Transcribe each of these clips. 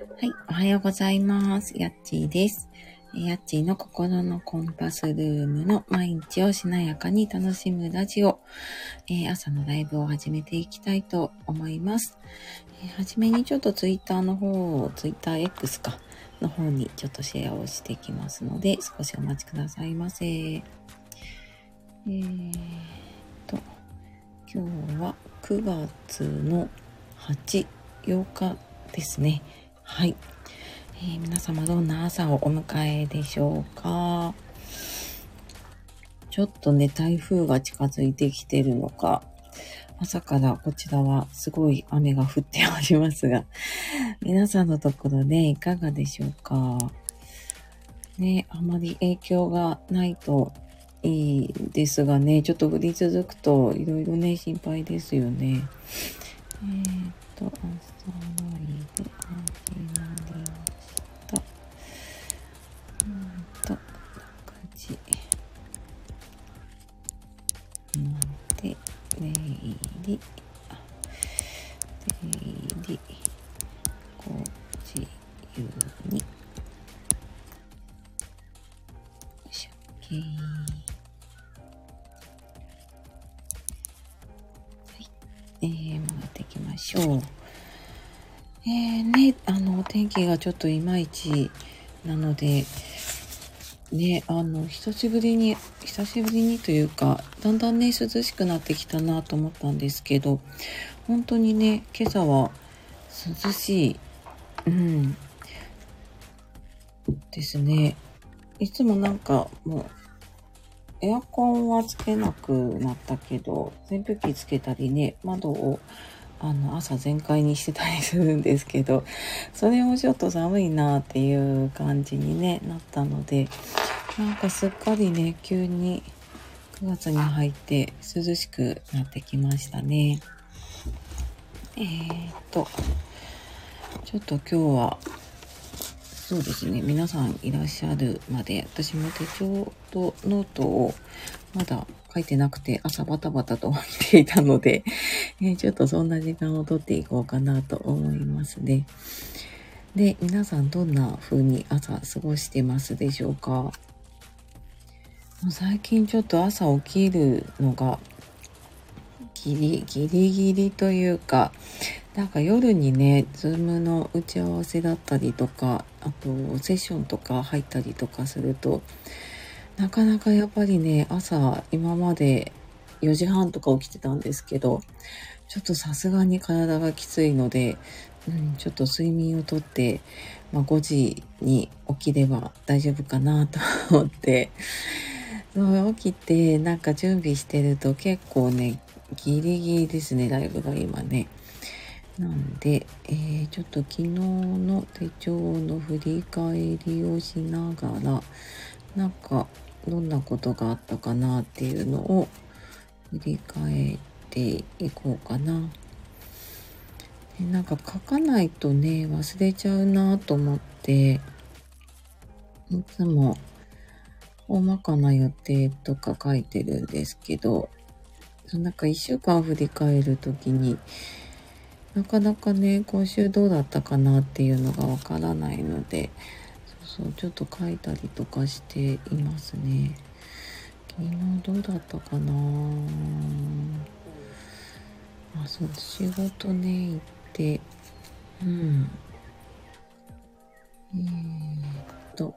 はい、おはようございます。やっちーです。やっちーの心のコンパスルームの毎日をしなやかに楽しむラジオ、えー、朝のライブを始めていきたいと思います。えー、はじめにちょっとツイッターの方、を、ツイッター X か、の方にちょっとシェアをしていきますので、少しお待ちくださいませ。えー、と、今日は9月の8、8日ですね。はい。えー、皆様どんな朝をお迎えでしょうか？ちょっとね、台風が近づいてきてるのか、朝からこちらはすごい雨が降っておりますが、皆さんのところね、いかがでしょうか？ね、あまり影響がないといいですがね、ちょっと降り続くといろいろね、心配ですよね。えー、っと、朝ライブ始まりました。うんと、9時まで、出入り、出入気がちょっといまいちなので、ね、あの、久しぶりに、久しぶりにというか、だんだんね、涼しくなってきたなと思ったんですけど、本当にね、今朝は涼しい、うん、ですね。いつもなんかもうエアコンはつけなくなったけど、扇風機つけたりね、窓をあの朝全開にしてたりするんですけど、それもちょっと寒いなっていう感じに、ね、なったので、なんかすっかりね、急に9月に入って涼しくなってきましたね。えー、っと、ちょっと今日はそうですね。皆さんいらっしゃるまで、私も手帳とノートをまだ書いてなくて、朝バタバタと見ていたので、え、ちょっとそんな時間をとっていこうかなと思いますね。で、皆さんどんな風に朝過ごしてますでしょうか？もう最近ちょっと朝起きるのがギリギリギリというか、なんか夜にね、ズームの打ち合わせだったりとか、あとセッションとか入ったりとかすると、なかなかやっぱりね、朝今まで4時半とか起きてたんですけど、ちょっとさすがに体がきついので、うん、ちょっと睡眠をとって、まあ、5時に起きれば大丈夫かなと思って、起きてなんか準備してると結構ね、ギリギリですね、ライブが今ね。なんで、えー、ちょっと昨日の手帳の振り返りをしながら、なんかどんなことがあったかなっていうのを振り返っていこうかな。でなんか書かないとね、忘れちゃうなと思って、いつも大まかな予定とか書いてるんですけど、なんか一週間振り返るときに、なかなかね、今週どうだったかなっていうのがわからないので、そうそう、ちょっと書いたりとかしていますね。昨日どうだったかな？あ、そう、仕事ね、行って、うん。えー、っと、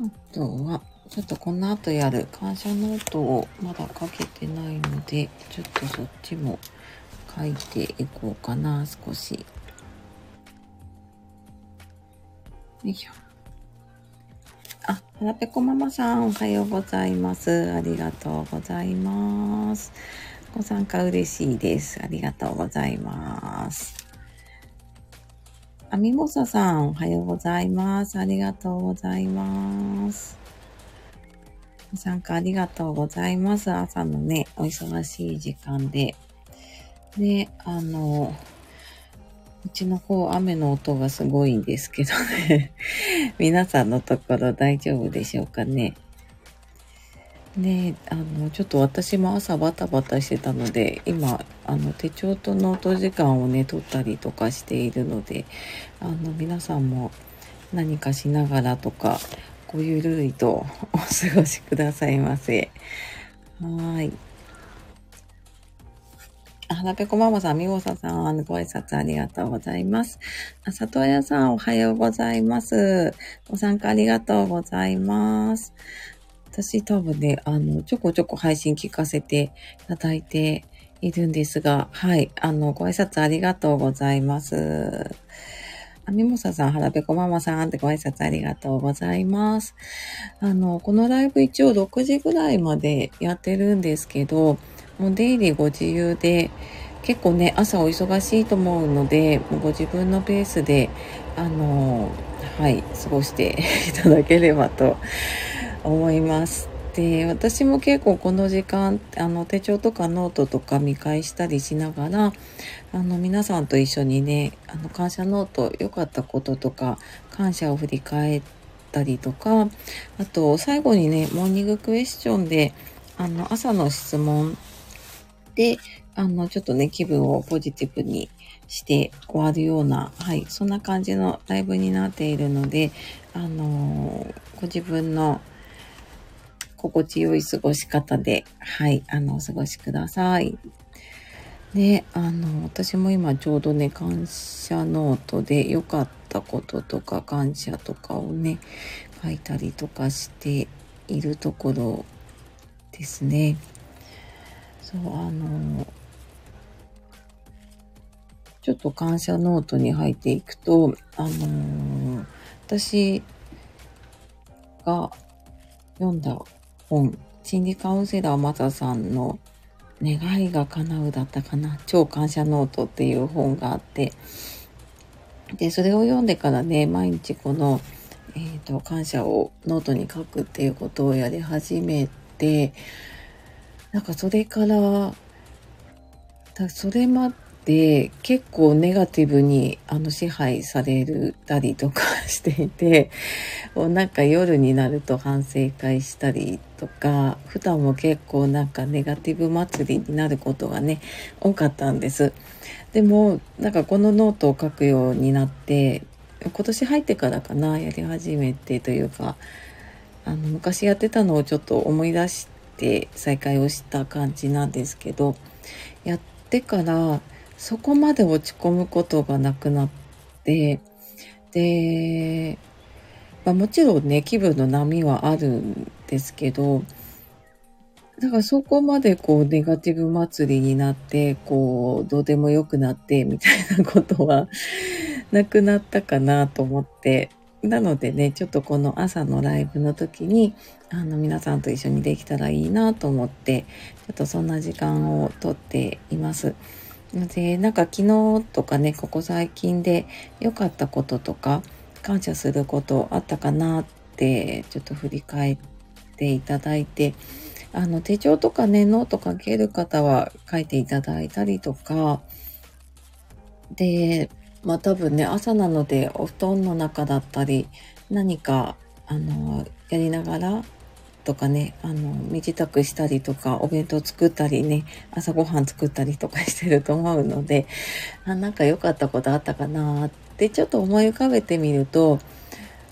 あとは、ちょっとこの後やる感謝ノートをまだ書けてないので、ちょっとそっちも書いていこうかな、少し。よいしょ。あ、はらぺこママさん、おはようございます。ありがとうございます。ご参加嬉しいです。ありがとうございます。あみごささん、おはようございます。ありがとうございます。ご参加ありがとうございます。朝のね、お忙しい時間で。で、あの、うちの方雨の音がすごいんですけどね。皆さんのところ大丈夫でしょうかね。ねあの、ちょっと私も朝バタバタしてたので、今、あの、手帳とノート時間をね、取ったりとかしているので、あの、皆さんも何かしながらとか、ごゆるいとお過ごしくださいませ。はい。はらぺこママさん、みごささん、ご挨拶ありがとうございます。あ、里親さん、おはようございます。ご参加ありがとうございます。私多分ね、あの、ちょこちょこ配信聞かせていただいているんですが、はい、あの、ご挨拶ありがとうございます。あみもささん、はらぺこママさんってご挨拶ありがとうございます。あの、このライブ一応6時ぐらいまでやってるんですけど、もう出入りご自由で、結構ね、朝お忙しいと思うので、もうご自分のペースで、あの、はい、過ごして いただければと思います。で、私も結構この時間、あの、手帳とかノートとか見返したりしながら、あの、皆さんと一緒にね、あの、感謝ノート、良かったこととか、感謝を振り返ったりとか、あと、最後にね、モーニングクエスチョンで、あの、朝の質問で、あの、ちょっとね、気分をポジティブにして終わるような、はい、そんな感じのライブになっているので、あのご自分の心地よい過ごし方で、はい、あの、お過ごしください。で、あの、私も今ちょうどね、感謝ノートで良かったこととか感謝とかをね、書いたりとかしているところですね。そう、あの、ちょっと感謝ノートに入っていくと、あの、私が読んだ本、心理カウンセラーマサさんの願いが叶うだったかな、超感謝ノートっていう本があって、で、それを読んでからね、毎日この、えっ、ー、と、感謝をノートに書くっていうことをやり始めて、なんかそれから、だそれまで結構ネガティブにあの支配されるたりとかしていて、なんか夜になると反省会したりとか、普段も結構なんかネガティブ祭りになることがね、多かったんです。でも、なんかこのノートを書くようになって、今年入ってからかな、やり始めてというか、あの、昔やってたのをちょっと思い出して、て再会をした感じなんですけどやってからそこまで落ち込むことがなくなってで、まあ、もちろんね気分の波はあるんですけどだからそこまでこうネガティブ祭りになって、こうどうでもよくなってみたいなことは なくなったかなと思って、なのでね、ちょっとこの朝のライブの時に、あの、皆さんと一緒にできたらいいなと思って、ちょっとそんな時間をとっています。で、なんか昨日とかね、ここ最近で良かったこととか、感謝することあったかなって、ちょっと振り返っていただいて、あの、手帳とかね、ノート書ける方は書いていただいたりとか、で、まあ多分ね、朝なのでお布団の中だったり、何か、あの、やりながらとかね、あの、身支度したりとか、お弁当作ったりね、朝ごはん作ったりとかしてると思うので、あ、なんか良かったことあったかなってちょっと思い浮かべてみると、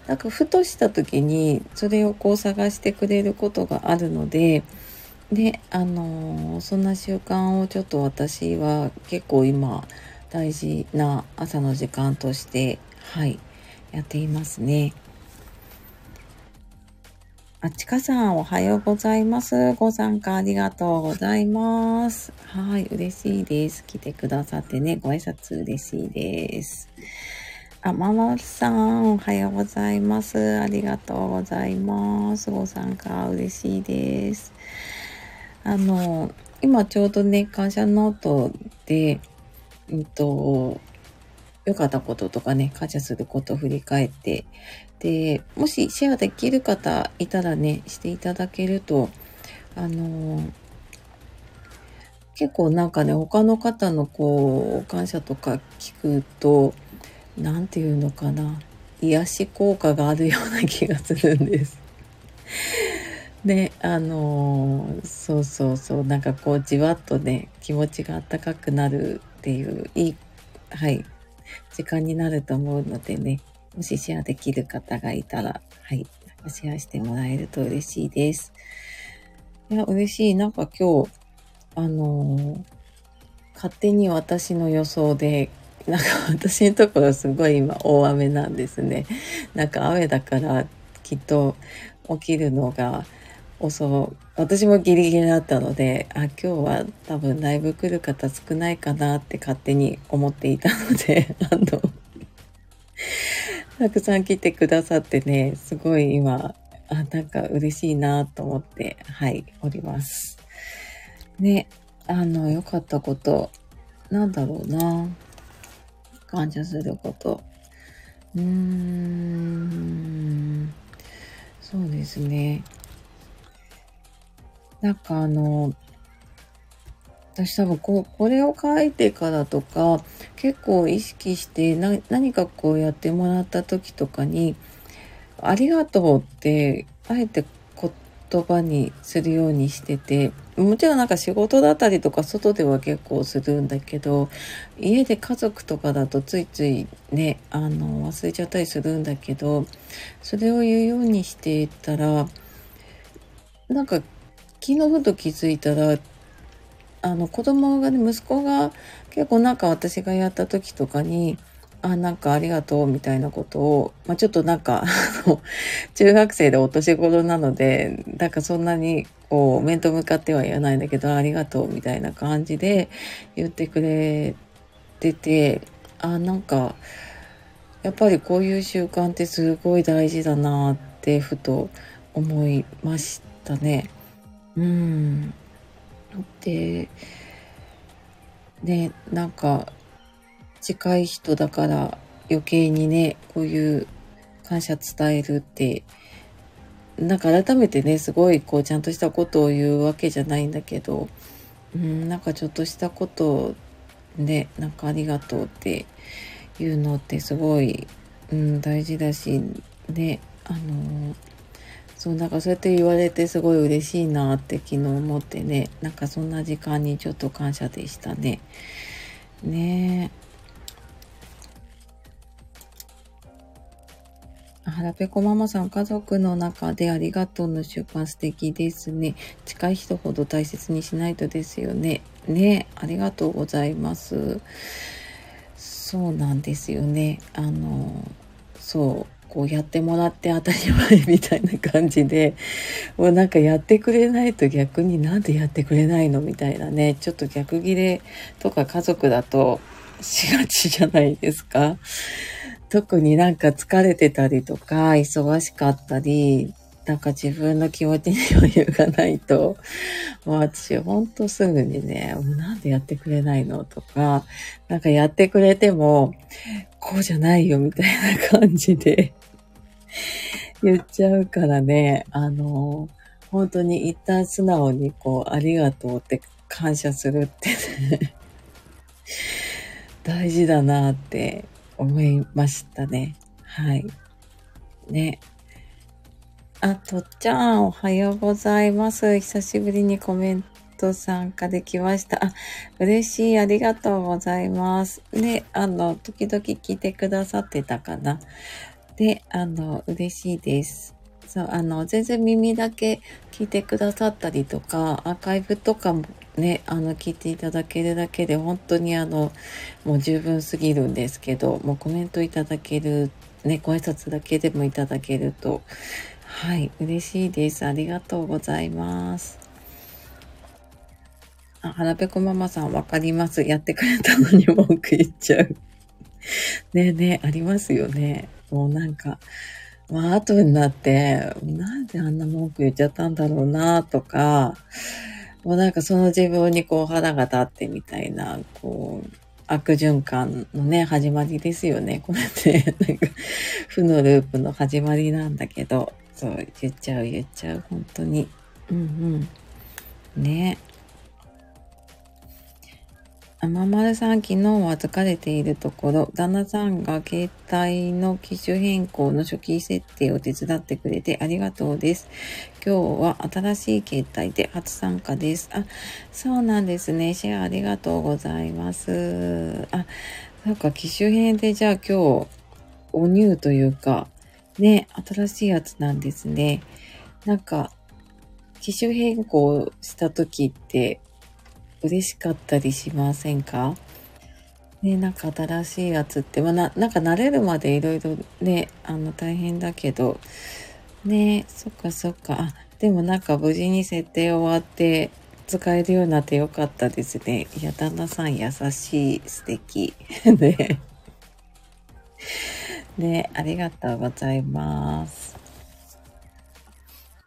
なんかふとした時にそれをこう探してくれることがあるので、で、あのそんな習慣をちょっと私は結構今、大事な朝の時間として、はい、やっていますね。あちかさん、おはようございます。ご参加ありがとうございます。はい、嬉しいです。来てくださってね、ご挨拶嬉しいです。あ、ままさん、おはようございます。ありがとうございます。ご参加嬉しいです。あの、今ちょうどね、感謝ノートで、うんと、良かったこととかね、感謝することを振り返って、で、もしシェアできる方いたらね、していただけると、あの結構なんかね、他の方のこう、感謝とか聞くと、なんていうのかな、癒し効果があるような気がするんです。ね、あのーそうそうそう、なんかこうじわっとね、気持ちがあったかくなるっていう、いい、はい、時間になると思うのでね、もしシェアできる方がいたら、はい、シェアしてもらえると嬉しいです。いや、嬉しい。なんか今日、あのー勝手に私の予想で、なんか私のところすごい今大雨なんですね。なんか雨だからきっと起きるのが遅い。私もギリギリだったので、あ、今日は多分ライブ来る方少ないかなって勝手に思っていたので、あの、たくさん来てくださってね、すごい今、あ、なんか嬉しいなと思って、はい、おります。ね、あの、良かったこと、なんだろうな。感謝すること。うーん。そうですね。なんかあの、私多分こう、これを書いてからとか、結構意識して何かこうやってもらった時とかに、ありがとうって、あえて言葉にするようにしてて、もちろんなんか仕事だったりとか外では結構するんだけど、家で家族とかだとついついね、あの、忘れちゃったりするんだけど、それを言うようにしていたら、なんか昨日ふと気づいたら、あの子供がね、息子が結構なんか私がやった時とかに、あ、なんかありがとうみたいなことを、まあ、ちょっとなんか、中学生でお年頃なので、なんかそんなにこう面と向かっては言わないんだけど、ありがとうみたいな感じで言ってくれてて、あ、なんか、やっぱりこういう習慣ってすごい大事だなってふと思いましたね。うん。で、ね、なんか近い人だから余計にね、こういう感謝伝えるって、なんか改めてね、すごいこうちゃんとしたことを言うわけじゃないんだけど、うん、なんかちょっとしたことで、なんかありがとうっていうのってすごい、うん、大事だし、ね、あのそう、なんかそうやって言われてすごい嬉しいなって昨日思ってね、なんかそんな時間にちょっと感謝でしたね。ねえ。はらぺこママさん、家族の中でありがとうの習慣素敵ですね。近い人ほど大切にしないとですよね。ねえ、ありがとうございます。そうなんですよね。あの、そう、こうやってもらって当たり前みたいな感じで、もうなんかやってくれないと逆になんでやってくれないのみたいなね、ちょっと逆ギレとか家族だとしがちじゃないですか。特になんか疲れてたりとか、忙しかったり、なんか自分の気持ちに余裕がないと、もう私ほんとすぐにね、もうなんでやってくれないのとか、なんかやってくれても、こうじゃないよみたいな感じで言っちゃうからね、あの、本当に一旦素直にこう、ありがとうって感謝するってね、大事だなって思いましたね。はい。ね。あ、とっちゃん、おはようございます。久しぶりにコメント参加できました。あ、嬉しい。ありがとうございます。ね、あの、時々聞いてくださってたかな。で、あの、嬉しいです。そう、あの、全然耳だけ聞いてくださったりとか、アーカイブとかもね、あの、聞いていただけるだけで、本当にあの、もう十分すぎるんですけど、もうコメントいただける、ね、ご挨拶だけでもいただけると、はい、嬉しいです。ありがとうございます。あ、はらぺこママさんわかります。やってくれたのに文句言っちゃう。ねえねえ、ありますよね。もうなんか、まあ後になって、なんであんな文句言っちゃったんだろうなとか、もうなんかその自分にこう腹が立ってみたいな、こう、悪循環のね、始まりですよね。これって、なんか、負のループの始まりなんだけど、そう、言っちゃう言っちゃう、本当に。うんうん。ねえままるさん、昨日は疲れているところ、旦那さんが携帯の機種変更の初期設定を手伝ってくれてありがとうです。今日は新しい携帯で初参加です。あ、そうなんですね。シェアありがとうございます。あ、なんか機種変でじゃあ今日、おニューというか、ね、新しいやつなんですね。なんか、機種変更した時って嬉しかったりしませんか？ね、なんか新しいやつって、まあ、な、なんか慣れるまでいろいろね、あの大変だけど、ね、そっかそっか。あ、でもなんか無事に設定終わって使えるようになってよかったですね。いや、旦那さん優しい、素敵。ね。ね、ありがとうございます。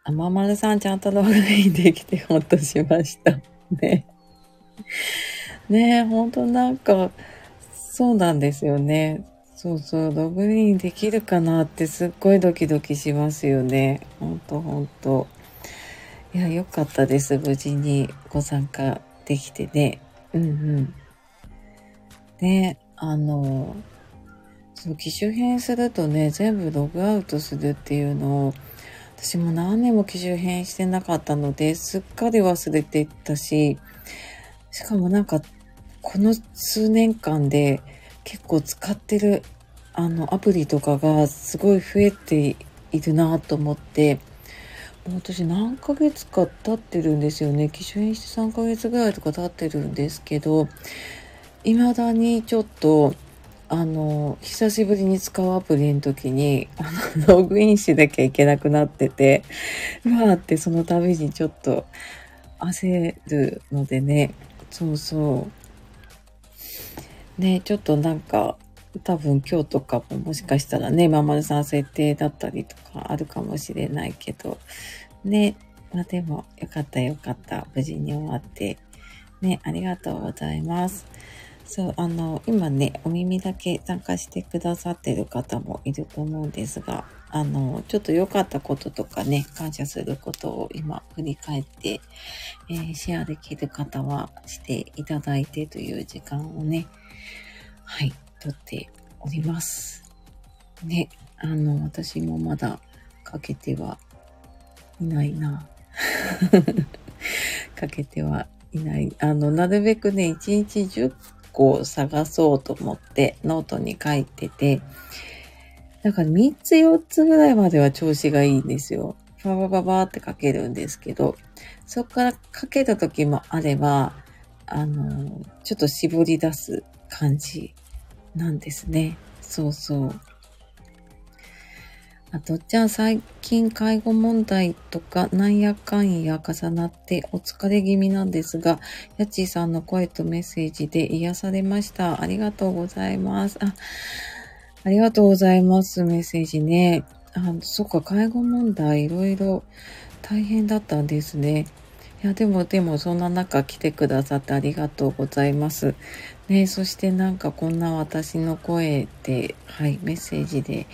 あままるさんちゃんとログインできてほっとしました。ね。ねえ、ほんとなんか、そうなんですよね。そうそう、ログインできるかなってすっごいドキドキしますよね。ほんとほんと。いや、よかったです。無事にご参加できてね。うんうん。ね、あの、そう、機種変するとね、全部ログアウトするっていうのを、私も何年も機種変してなかったので、すっかり忘れてたし、しかもなんか、この数年間で結構使ってるあのアプリとかがすごい増えているなと思って、もう私何ヶ月か経ってるんですよね。機種変して3ヶ月ぐらいとか経ってるんですけど、未だにちょっと、あの、久しぶりに使うアプリの時に、あの、ログインしなきゃいけなくなってて、うわーってその度にちょっと焦るのでね、そうそう。ね、ちょっとなんか、多分今日とかももしかしたらね、ままるさん設定だったりとかあるかもしれないけど、ね、まあでもよかったよかった。無事に終わって。ね、ありがとうございます。そう、あの、今ね、お耳だけ参加してくださってる方もいると思うんですが、あの、ちょっと良かったこととかね、感謝することを今振り返って、えー、シェアできる方はしていただいてという時間をね、はい、とっております。ね、あの、私もまだかけてはいないな。かけてはいない。あの、なるべくね、1日10個探そうと思ってノートに書いてて、だか3つ4つぐらいまでは調子がいいんですよ。ババババって書けるんですけど、そこから書けた時もあれば、あの、ちょっと絞り出す感じなんですね。そうそう。あと、じゃあ最近介護問題とかなんやかんや重なってお疲れ気味なんですが、やちーさんの声とメッセージで癒されました。ありがとうございます。あ、ありがとうございます。メッセージね。あ、そっか、介護問題いろいろ大変だったんですね。いや、でも、でも、そんな中来てくださってありがとうございます。ね、そしてなんかこんな私の声で、はい、メッセージで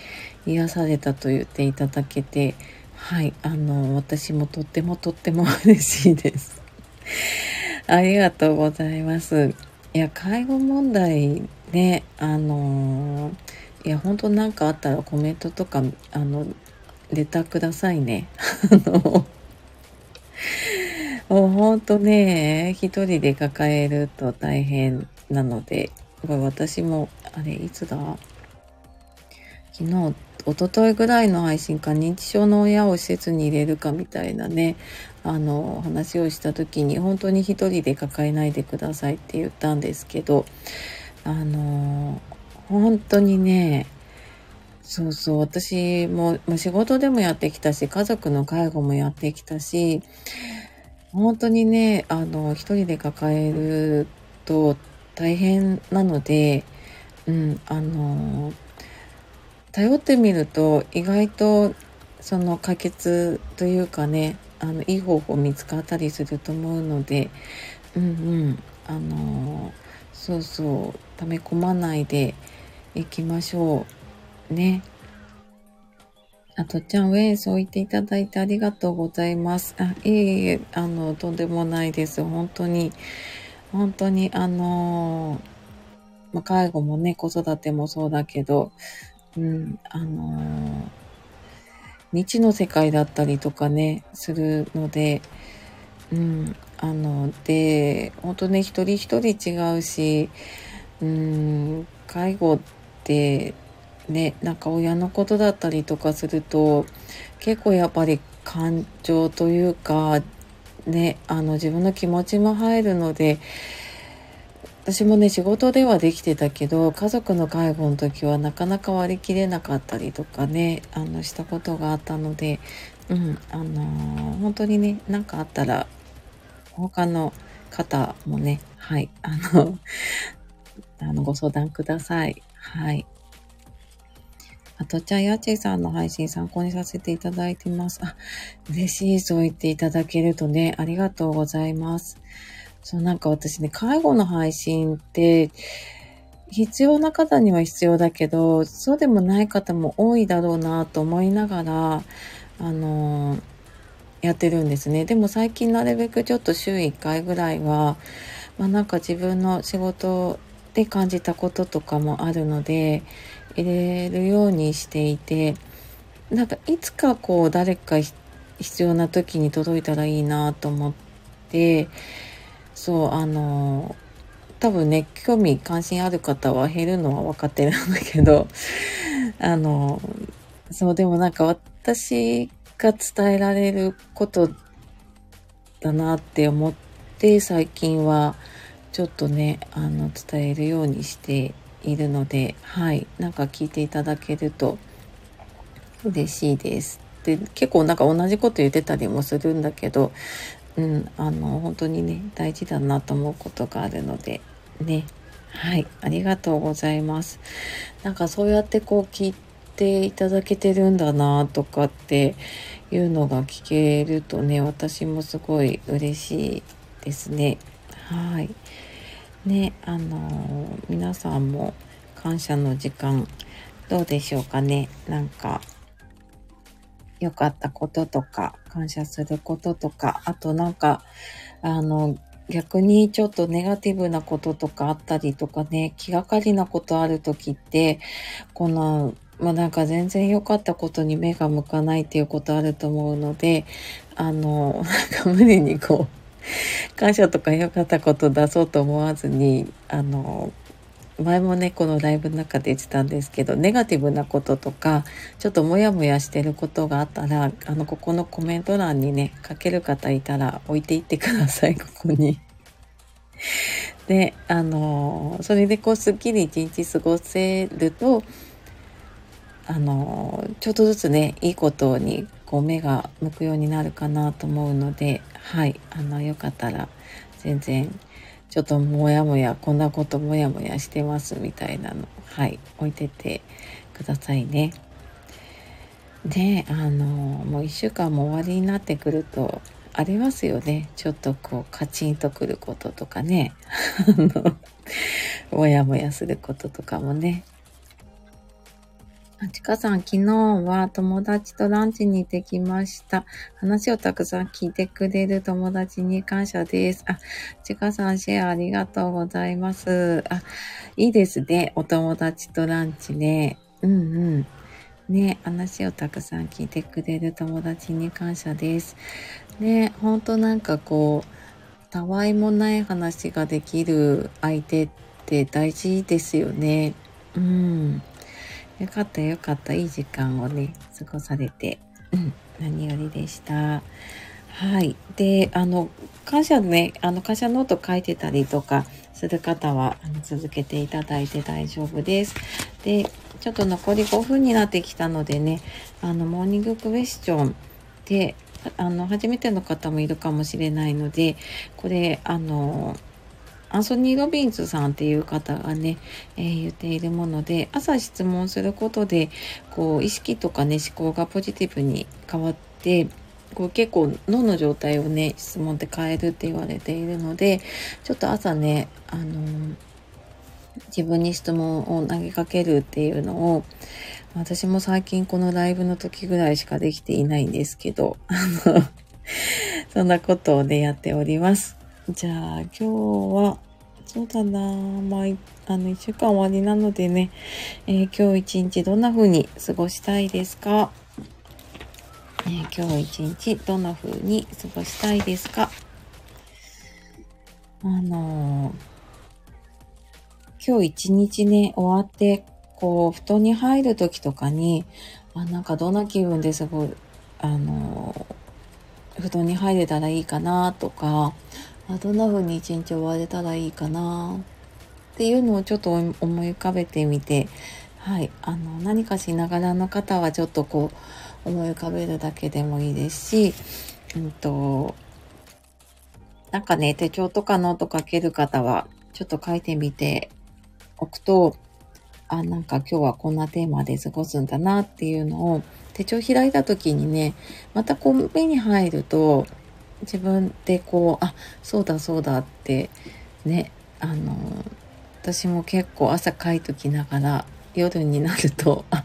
癒されたと言っていただけて、はい、あの、私もとってもとっても嬉しいです。ありがとうございます。いや、介護問題ね、あのーいや、本当なんかあったらコメントとか、あの、レターくださいね。あの、もうほんとね、一人で抱えると大変なので、私も、あれ、いつだ？昨日、おとといぐらいの配信か認知症の親を施設に入れるかみたいなね、あの、話をした時に本当に一人で抱えないでくださいって言ったんですけど、あの、本当にね、そうそう、私も、ま仕事でもやってきたし、家族の介護もやってきたし、本当にね、あの、一人で抱えると大変なので、うん、あの、頼ってみると意外とその解決というかね、あの、いい方法見つかったりすると思うので、うんうん、あの、そうそう、溜め込まないで、行きましょう。ね。あとちゃん、ウェイそう言っていただいてありがとうございます。あ、いえいえ、あの、とんでもないです。本当に、本当にあのまあ、介護もね、子育てもそうだけど、うん、あの未知の世界だったりとかね、するので、うん、あの、で、本当ね、一人一人違うし、うん、介護って、ね、なんか親のことだったりとかすると、結構やっぱり感情というか、ね、あの自分の気持ちも入るので、私もね、仕事ではできてたけど、家族の介護の時はなかなか割り切れなかったりとかね、あの、したことがあったので、うん、あのー、本当にね、何かあったら、他の方もね、はい、あの、あの、ご相談ください。はい。あと、ちゃんやちーさんの配信参考にさせていただいてます。あ、嬉しい、そう言っていただけるとね、ありがとうございます。そう、なんか私ね、介護の配信って、必要な方には必要だけど、そうでもない方も多いだろうなと思いながら、あのー、やってるんですね。でも最近なるべくちょっと週1回ぐらいは、まあなんか自分の仕事で感じたこととかもあるので、入れるようにしていて、なんかいつかこう誰か必要な時に届いたらいいなと思って、そう、あの、多分ね、興味関心ある方は減るのは分かってるんだけど、あの、そう、でもなんか私が伝えられることだなって思って、最近はちょっとね、あの、伝えるようにしているので、はい、なんか聞いていただけると嬉しいです。で、結構なんか同じこと言ってたりもするんだけど、うん、あの、本当にね、大事だなと思うことがあるので、ね。はい、ありがとうございます。なんかそうやってこう聞いていただけてるんだなとかっていうのが聞けるとね、私もすごい嬉しいですね。はい。ね、あの皆さんも感謝の時間どうでしょうかね？なんか良かったこととか、感謝することとか、あとなんか、あの、逆にちょっとネガティブなこととかあったりとかね、気がかりなことある時って、この、まあ、なんか全然良かったことに目が向かないっていうことあると思うので、あの、なんか無理にこう、感謝とか良かったこと出そうと思わずに、あの、前もね、このライブの中で言ってたんですけど、ネガティブなこととか、ちょっとモヤモヤしてることがあったら、あの、ここのコメント欄にね、書ける方いたら置いていってください、ここに。で、あの、それでこう、すっきり一日過ごせると、あの、ちょっとずつね、いいことに、こう、目が向くようになるかなと思うので、はい、あの、よかったら、全然、ちょっともやもや、こんなこともやもやしてますみたいなの、はい、置いててくださいね。で、あの、もう一週間も終わりになってくると、ありますよね。ちょっとこう、カチンとくることとかね。あの、もやもやすることとかもね。ちかさん、昨日は友達とランチに行ってきました。話をたくさん聞いてくれる友達に感謝です。あ、ちかさん、シェアありがとうございます。あ、いいですね。お友達とランチね。うんうん。ね、話をたくさん聞いてくれる友達に感謝です。ね、ほんとなんかこう、たわいもない話ができる相手って大事ですよね。うん。よかったよかった。いい時間をね、過ごされて、うん、何よりでした。はい。で、あの、感謝ね、あの、感謝ノート書いてたりとかする方は、あの続けていただいて大丈夫です。で、ちょっと残り5分になってきたのでね、あの、モーニングクエスチョンで、あの、初めての方もいるかもしれないので、これ、あの、アンソニー・ロビンズさんっていう方がね、えー、言っているもので、朝質問することで、こう、意識とかね、思考がポジティブに変わって、こう結構脳の状態をね、質問で変えるって言われているので、ちょっと朝ね、あのー、自分に質問を投げかけるっていうのを、私も最近このライブの時ぐらいしかできていないんですけど、あの、そんなことをね、やっております。じゃあ今日は、そうだなまあ、あの、一週間終わりなのでね、えー、今日一日どんな風に過ごしたいですか？えー、今日一日どんな風に過ごしたいですか？あのー、今日一日ね、終わって、こう、布団に入る時とかに、あ、なんかどんな気分ですごい、あのー、布団に入れたらいいかなとか、あどんな風に一日終われたらいいかな。っていうのをちょっと思い浮かべてみて、はい、あの、何かしながらの方はちょっとこう、思い浮かべるだけでもいいですし、うんと、なんかね、手帳とかノート書ける方は、ちょっと書いてみておくと、あ、なんか今日はこんなテーマで過ごすんだなっていうのを、手帳開いた時にね、またこう目に入ると、自分でこう、あ、そうだそうだって、ね、あの、私も結構朝書いときながら、夜になると、あ、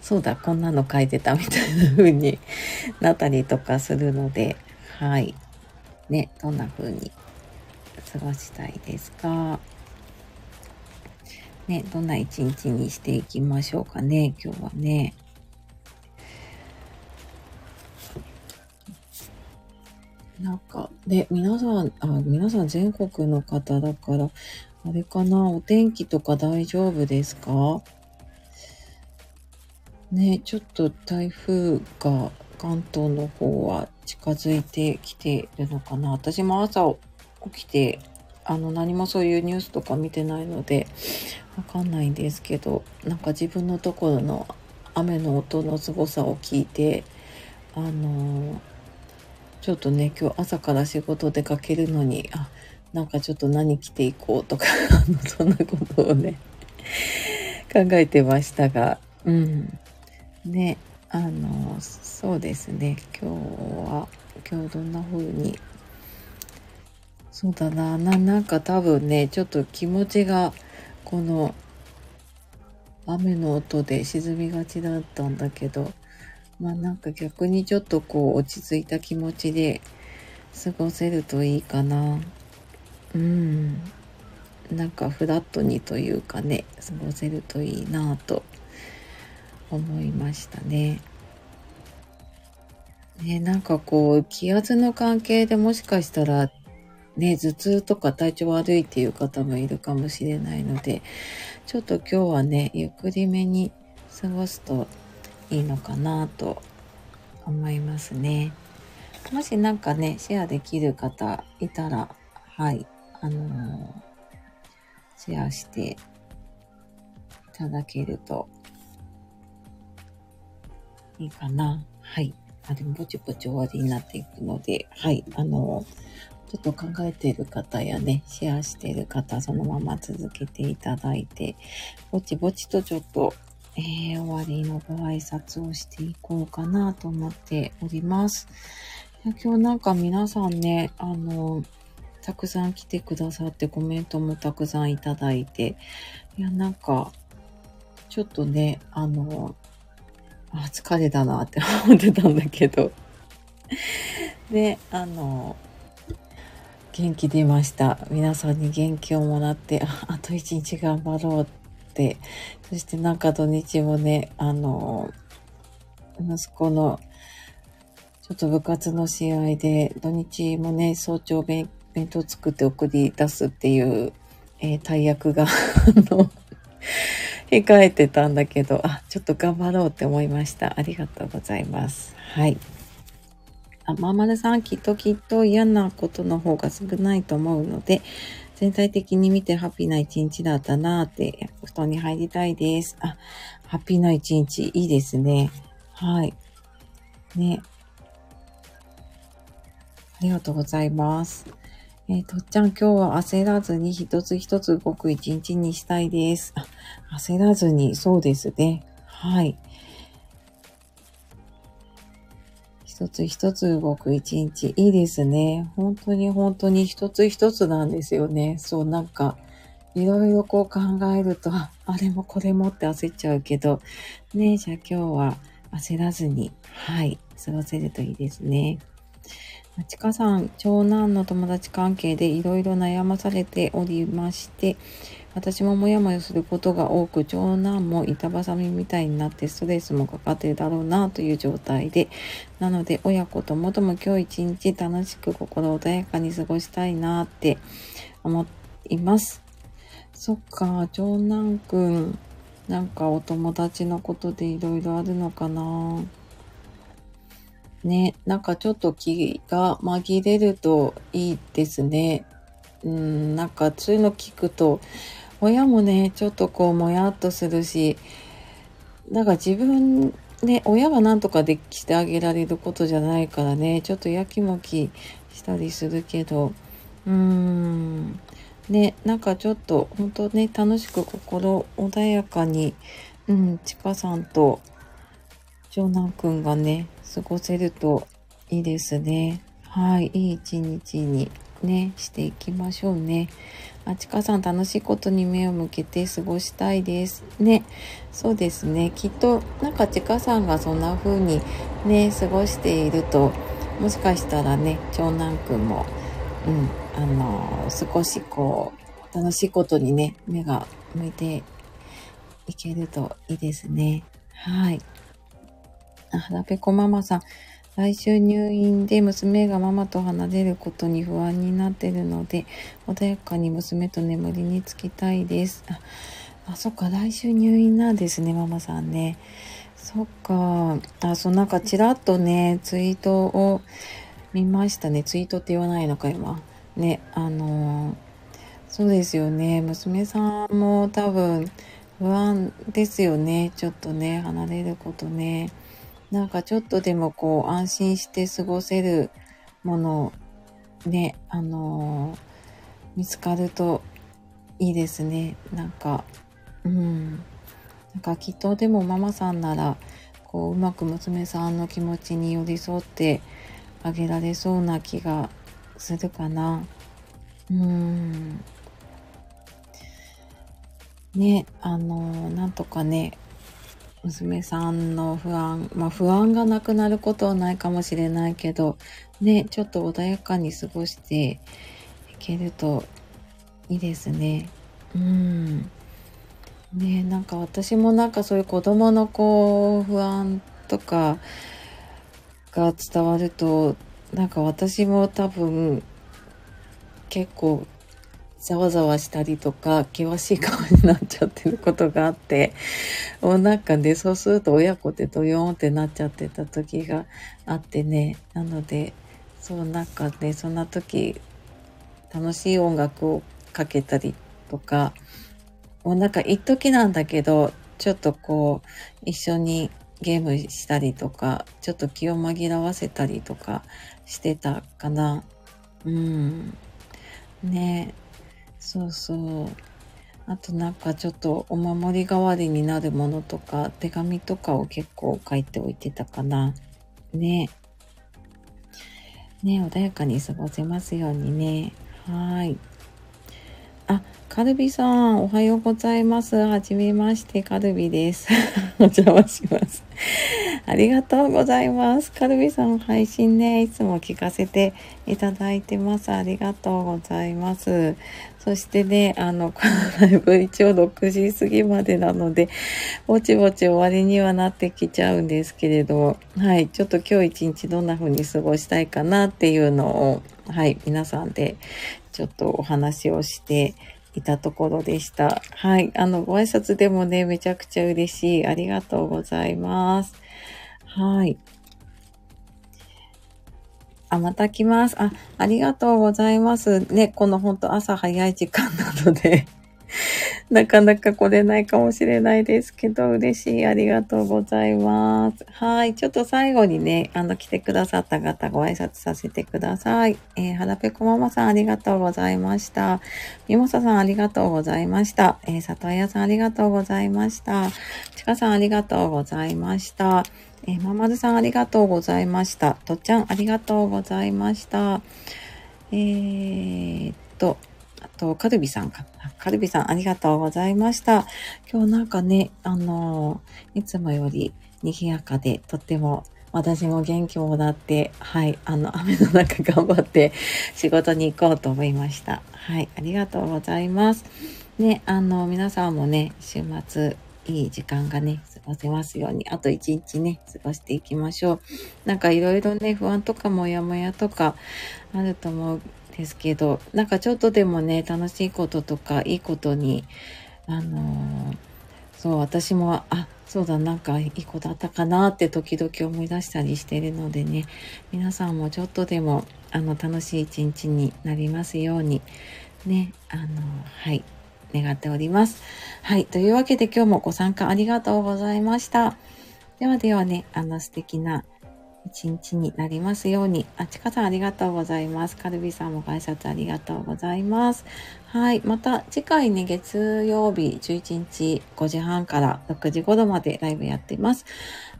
そうだ、こんなの書いてたみたいな風に なったりとかするので、はい。ね、どんな風に過ごしたいですか？ね、どんな一日にしていきましょうかね、今日はね。なんか、で、皆さん、あ、皆さん全国の方だから、あれかな、お天気とか大丈夫ですか？ね、ちょっと台風が関東の方は近づいてきてるのかな。私も朝起きて、あの、何もそういうニュースとか見てないので、わかんないんですけど、なんか自分のところの雨の音の凄さを聞いて、あのちょっとね、今日朝から仕事出かけるのに、あ、なんかちょっと何着ていこうとか そんなことをね考えてましたが、うん。ね、あの、そうですね、今日は、今日どんな風に、そうだな、な、なんか多分ね、ちょっと気持ちが、この、雨の音で沈みがちだったんだけど、まあなんか逆にちょっとこう落ち着いた気持ちで過ごせるといいかな。うん。なんかフラットにというかね、過ごせるといいなと思いましたね。ね、なんかこう、気圧の関係でもしかしたら、ね、頭痛とか体調悪いっていう方もいるかもしれないので、ちょっと今日はね、ゆっくりめに過ごすといいのかなと思いますね。もしなんかね、シェアできる方いたら、はい、あのー、シェアしていただけるといいかな。はい。あ、でもぼちぼち終わりになっていくので、はい、あのー、ちょっと考えている方やね、シェアしている方、そのまま続けていただいて、ぼちぼちとちょっとえー、終わりのご挨拶をしていこうかなと思っております。今日なんか皆さんね、あの、たくさん来てくださってコメントもたくさんいただいて、いや、なんか、ちょっとね、あの、あ、疲れたなって思ってたんだけど。で、あの、元気出ました。皆さんに元気をもらって、あと一日頑張ろうって、そしてなんか土日もね、あの、息子のちょっと部活の試合で、土日もね、早朝弁当作って送り出すっていう、えー、大役が、あの、控えてたんだけど、あ、ちょっと頑張ろうって思いました。ありがとうございます。はい。あ、ままるさん、きっときっと嫌なことの方が少ないと思うので、全体的に見てハッピーな一日だったなーって、布団に入りたいです。あ、ハッピーな一日、いいですね。はい。ね。ありがとうございます。えー、とっちゃん、今日は焦らずに一つ一つ動く一日にしたいです。あ、焦らずに、そうですね。はい。一つ一つ動く一日。いいですね。本当に本当に一つ一つなんですよね。そう、なんか、いろいろこう考えると、あれもこれもって焦っちゃうけど、ねじゃあ今日は焦らずに、はい、過ごせるといいですね。ちかさん、長男の友達関係でいろいろ悩まされておりまして、私もモヤモヤすることが多く、長男も板挟みみたいになってストレスもかかってるだろうなという状態で、なので親子ともとも今日一日楽しく心穏やかに過ごしたいなって思います。そっか、長男くん、なんかお友達のことでいろいろあるのかなね、なんかちょっと気が紛れるといいですね。うん、なんかそういうの聞くと、親もね、ちょっとこうもやっとするし、なんか自分ね、親が何とかでしてあげられることじゃないからね、ちょっとやきもきしたりするけど、うーん、ね、なんかちょっと本当ね、楽しく心穏やかに、うん、ちかさんと長男くんがね、過ごせるといいですね。はい、いい一日にね、していきましょうね。あちかさん楽しいことに目を向けて過ごしたいです。ね。そうですね。きっと、なんかちかさんがそんな風にね、過ごしていると、もしかしたらね、長男くんも、うん、あのー、少しこう、楽しいことにね、目が向いていけるといいですね。はい。あ、はらぺこママさん。来週入院で娘がママと離れることに不安になってるので、穏やかに娘と眠りにつきたいです。あ、あそっか、来週入院なんですね、ママさんね。そっか。あ、そう、なんかちらっとね、ツイートを見ましたね。ツイートって言わないのか、今。ね、あのー、そうですよね。娘さんも多分不安ですよね。ちょっとね、離れることね。なんかちょっとでもこう安心して過ごせるものね、あのー、見つかるといいですね。なんか、うん。なんかきっとでもママさんなら、こううまく娘さんの気持ちに寄り添ってあげられそうな気がするかな。うん。ね、あのー、なんとかね、娘さんの不安、まあ不安がなくなることはないかもしれないけど、ね、ちょっと穏やかに過ごしていけるといいですね。うん。ね、なんか私もなんかそういう子供のこう不安とかが伝わると、なんか私も多分結構ざわざわしたりとか、険しい顔になっちゃってることがあって、もうなんかね、そうすると親子ってドヨーンってなっちゃってた時があってね、なので、そうなんかね、そんな時、楽しい音楽をかけたりとか、もうなんか一時なんだけど、ちょっとこう、一緒にゲームしたりとか、ちょっと気を紛らわせたりとかしてたかな。うん。ねそうそう。あとなんかちょっとお守り代わりになるものとか、手紙とかを結構書いておいてたかな。ね。ね、穏やかに過ごせますようにね。はい。あ、カルビさん、おはようございます。はじめまして、カルビです。お邪魔します。ありがとうございます。カルビさん、配信ね、いつも聞かせていただいてます。ありがとうございます。そしてね、あの、このライブ一応6時過ぎまでなので、ぼちぼち終わりにはなってきちゃうんですけれど、はい、ちょっと今日一日どんな風に過ごしたいかなっていうのを、はい、皆さんでちょっとお話をしていたところでした。はい。あの、ご挨拶でもね、めちゃくちゃ嬉しい。ありがとうございます。はい。あ、また来ます。あ、ありがとうございます。ね、このほんと朝早い時間なので なかなか来れないかもしれないですけど、嬉しい。ありがとうございます。はい。ちょっと最後にね、あの、来てくださった方ご挨拶させてください。えー、はらぺこママさんありがとうございました。みもささんありがとうございました。えー、里親さんありがとうございました。ちかさんありがとうございました。えー、ままるさんありがとうございました。とっちゃんありがとうございました。えー、っと、あと、カルビさんか。カルビさん、ありがとうございました。今日なんかね、あのいつもより賑やかで、とっても私も元気をもらって、はい、あの、雨の中頑張って仕事に行こうと思いました。はい、ありがとうございます。ね、あの、皆さんもね、週末、いい時間がね、過ごせますように、あと一日ね、過ごしていきましょう。なんかいろいろね、不安とかもやもやとかあると思うんですけど、なんかちょっとでもね、楽しいこととか、いいことに、あのー、そう、私も、あ、そうだ、なんかいいことあったかなって時々思い出したりしてるのでね、皆さんもちょっとでも、あの、楽しい一日になりますように、ね、あの、はい、願っております。はい。というわけで今日もご参加ありがとうございました。ではではね、あの素敵な一日になりますように。あちかさんありがとうございます。カルビさんもご挨拶ありがとうございます。はい。また次回ね、月曜日11日5時半から6時頃までライブやっています。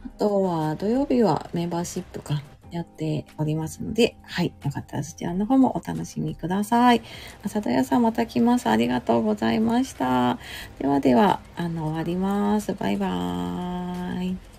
あとは土曜日はメンバーシップかやっておりますので、はい。よかったらそちらの方もお楽しみください。朝戸屋さんまた来ます。ありがとうございました。ではでは、あの、終わります。バイバーイ。